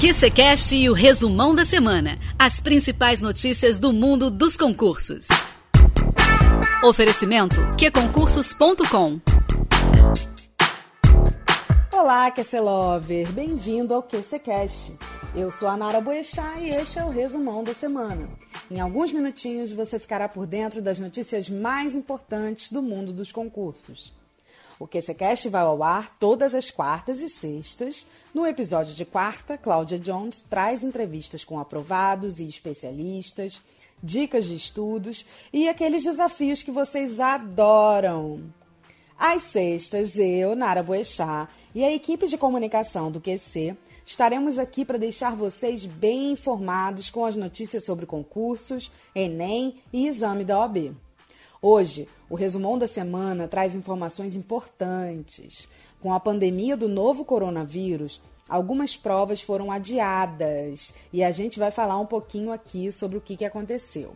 QCCast e o resumão da semana. As principais notícias do mundo dos concursos. Oferecimento qconcursos.com Olá, QC Lover! Bem-vindo ao QCCast. Eu sou a Nara Boechat e este é o resumão da semana. Em alguns minutinhos você ficará por dentro das notícias mais importantes do mundo dos concursos. O QCCast vai ao ar todas as quartas e sextas. No episódio de quarta, Cláudia Jones traz entrevistas com aprovados e especialistas, dicas de estudos e aqueles desafios que vocês adoram. Às sextas, eu, Nara Boechat, e a equipe de comunicação do QC estaremos aqui para deixar vocês bem informados com as notícias sobre concursos, Enem e exame da OAB. Hoje, o resumão da semana traz informações importantes. Com a pandemia do novo coronavírus, algumas provas foram adiadas e a gente vai falar um pouquinho aqui sobre o que, que aconteceu.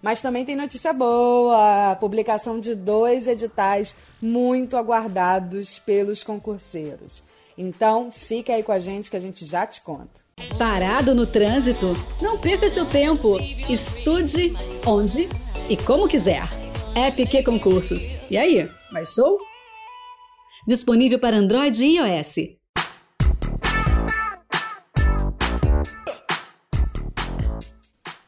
Mas também tem notícia boa: a publicação de dois editais muito aguardados pelos concurseiros. Então, fica aí com a gente que a gente já te conta. Parado no trânsito? Não perca seu tempo. Estude onde e como quiser. App Concursos. E aí, mais show? Disponível para Android e iOS.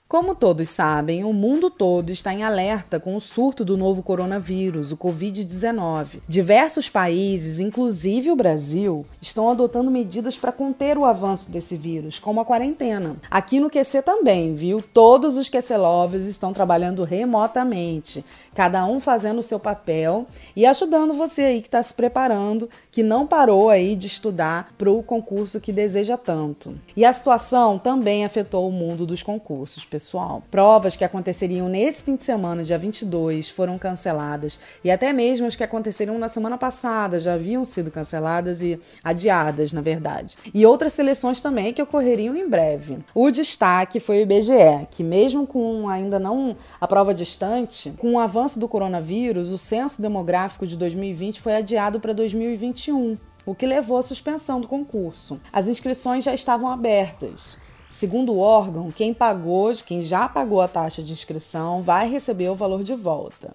Como todos sabem, o mundo todo está em alerta com o surto do novo coronavírus, o Covid-19. Diversos países, inclusive o Brasil, estão adotando medidas para conter o avanço desse vírus, como a quarentena. Aqui no QC também, viu? Todos os QC Lovers estão trabalhando remotamente, cada um fazendo o seu papel e ajudando você aí que está se preparando, que não parou aí de estudar para o concurso que deseja tanto. E a situação também afetou o mundo dos concursos, pessoal. Provas que aconteceriam nesse fim de semana, dia 22, foram canceladas e até mesmo as que aconteceriam na semana passada já haviam sido canceladas e adiadas, na verdade. E outras seleções também que ocorreriam em breve. O destaque foi o IBGE, que mesmo com ainda não a prova distante, com o avanço avanço do coronavírus, o censo demográfico de 2020 foi adiado para 2021, o que levou à suspensão do concurso. As inscrições já estavam abertas. Segundo o órgão, quem pagou, quem já pagou a taxa de inscrição, vai receber o valor de volta.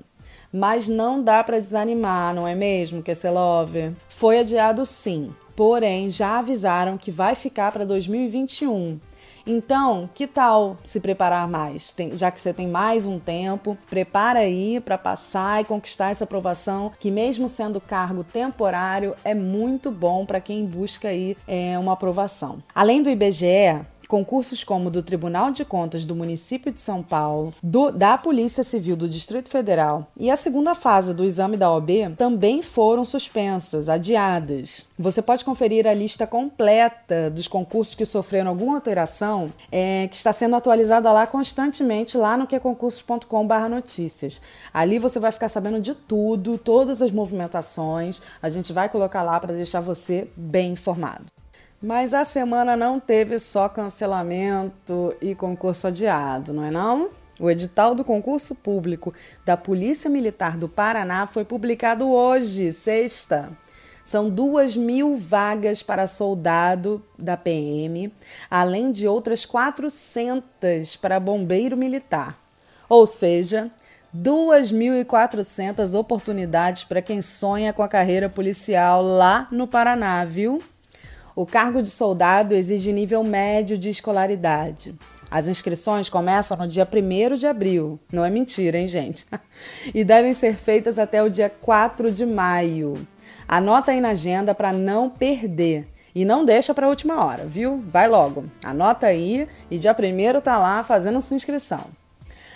Mas não dá para desanimar, não é mesmo, Kesselove? Foi adiado sim, porém já avisaram que vai ficar para 2021 então, que tal se preparar mais? Tem, já que você tem mais um tempo, prepara aí para passar e conquistar essa aprovação, que mesmo sendo cargo temporário, é muito bom para quem busca aí é, uma aprovação. Além do IBGE, concursos como do Tribunal de Contas do município de São Paulo, do, da Polícia Civil do Distrito Federal e a segunda fase do exame da OB também foram suspensas, adiadas. Você pode conferir a lista completa dos concursos que sofreram alguma alteração, é, que está sendo atualizada lá constantemente lá no queconcursos.com/notícias. Ali você vai ficar sabendo de tudo, todas as movimentações. A gente vai colocar lá para deixar você bem informado. Mas a semana não teve só cancelamento e concurso adiado, não é não? O edital do concurso público da Polícia Militar do Paraná foi publicado hoje, sexta. São duas mil vagas para soldado da PM, além de outras 400 para bombeiro militar. Ou seja, 2.400 oportunidades para quem sonha com a carreira policial lá no Paraná, viu? O cargo de soldado exige nível médio de escolaridade. As inscrições começam no dia 1 de abril. Não é mentira, hein, gente? e devem ser feitas até o dia 4 de maio. Anota aí na agenda para não perder. E não deixa para a última hora, viu? Vai logo. Anota aí e dia 1 tá lá fazendo sua inscrição.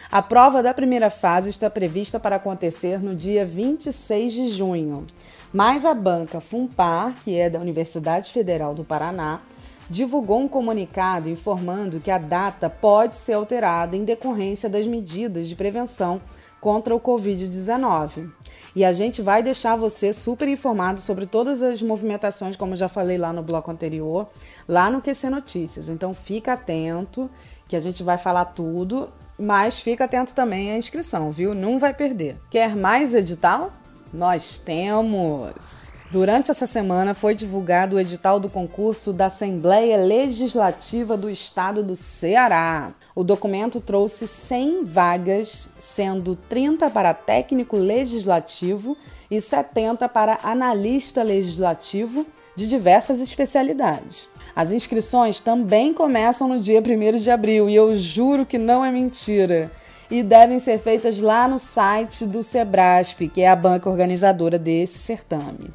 A prova da primeira fase está prevista para acontecer no dia 26 de junho, mas a banca Fumpar, que é da Universidade Federal do Paraná, divulgou um comunicado informando que a data pode ser alterada em decorrência das medidas de prevenção contra o Covid-19. E a gente vai deixar você super informado sobre todas as movimentações, como já falei lá no bloco anterior, lá no QC Notícias. Então fica atento que a gente vai falar tudo mas fica atento também à inscrição, viu? Não vai perder. Quer mais edital? Nós temos! Durante essa semana foi divulgado o edital do concurso da Assembleia Legislativa do Estado do Ceará. O documento trouxe 100 vagas, sendo 30 para técnico legislativo e 70 para analista legislativo de diversas especialidades. As inscrições também começam no dia 1 de abril e eu juro que não é mentira. E devem ser feitas lá no site do Sebrasp, que é a banca organizadora desse certame.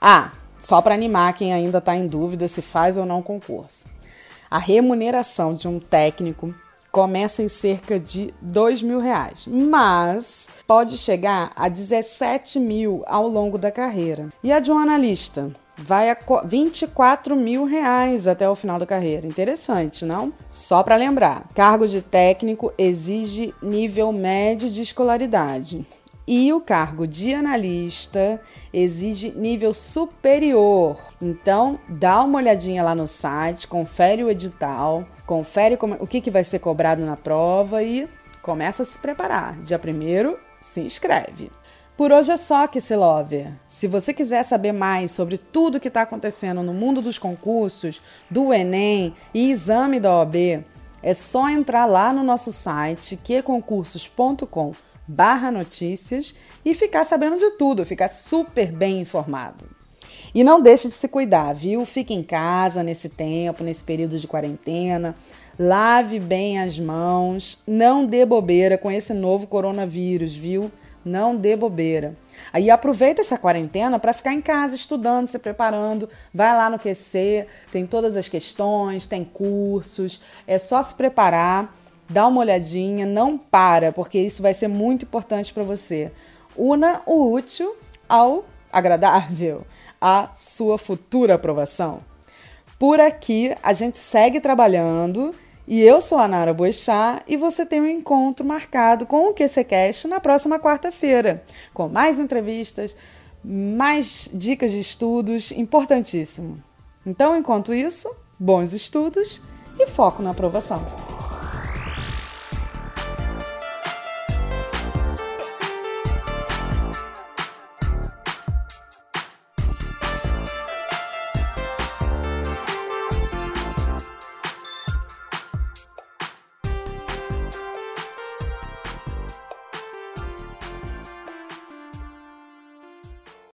Ah, só para animar quem ainda está em dúvida se faz ou não concurso. A remuneração de um técnico começa em cerca de dois mil reais, mas pode chegar a 17 mil ao longo da carreira. E a de um analista? Vai a 24 mil reais até o final da carreira. Interessante, não? Só para lembrar, cargo de técnico exige nível médio de escolaridade. E o cargo de analista exige nível superior. Então, dá uma olhadinha lá no site, confere o edital, confere como, o que, que vai ser cobrado na prova e começa a se preparar. Dia primeiro, se inscreve. Por hoje é só, Kisselover. Se você quiser saber mais sobre tudo que está acontecendo no mundo dos concursos, do Enem e exame da OAB, é só entrar lá no nosso site queconcursos.com barra notícias e ficar sabendo de tudo, ficar super bem informado. E não deixe de se cuidar, viu? Fique em casa nesse tempo, nesse período de quarentena. Lave bem as mãos, não dê bobeira com esse novo coronavírus, viu? Não dê bobeira. Aí aproveita essa quarentena para ficar em casa estudando, se preparando. Vai lá no QC, tem todas as questões, tem cursos. É só se preparar, dá uma olhadinha, não para, porque isso vai ser muito importante para você. Una o útil ao agradável, a sua futura aprovação. Por aqui a gente segue trabalhando e eu sou a Nara Boechat e você tem um encontro marcado com o QCCast na próxima quarta-feira, com mais entrevistas, mais dicas de estudos, importantíssimo. Então, enquanto isso, bons estudos e foco na aprovação.